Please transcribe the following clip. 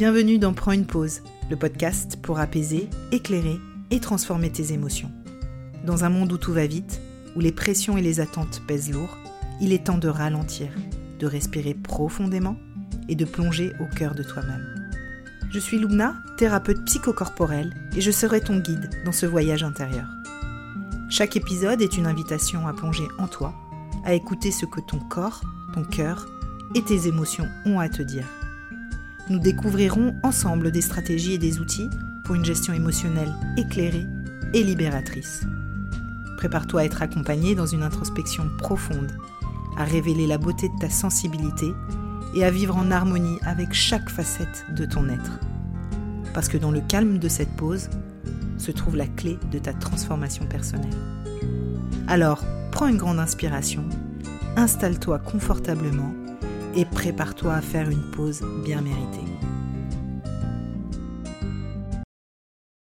Bienvenue dans Prends une pause, le podcast pour apaiser, éclairer et transformer tes émotions. Dans un monde où tout va vite, où les pressions et les attentes pèsent lourd, il est temps de ralentir, de respirer profondément et de plonger au cœur de toi-même. Je suis Luna, thérapeute psychocorporelle, et je serai ton guide dans ce voyage intérieur. Chaque épisode est une invitation à plonger en toi, à écouter ce que ton corps, ton cœur et tes émotions ont à te dire. Nous découvrirons ensemble des stratégies et des outils pour une gestion émotionnelle éclairée et libératrice. Prépare-toi à être accompagné dans une introspection profonde, à révéler la beauté de ta sensibilité et à vivre en harmonie avec chaque facette de ton être. Parce que dans le calme de cette pause se trouve la clé de ta transformation personnelle. Alors, prends une grande inspiration, installe-toi confortablement et prépare-toi à faire une pause bien méritée.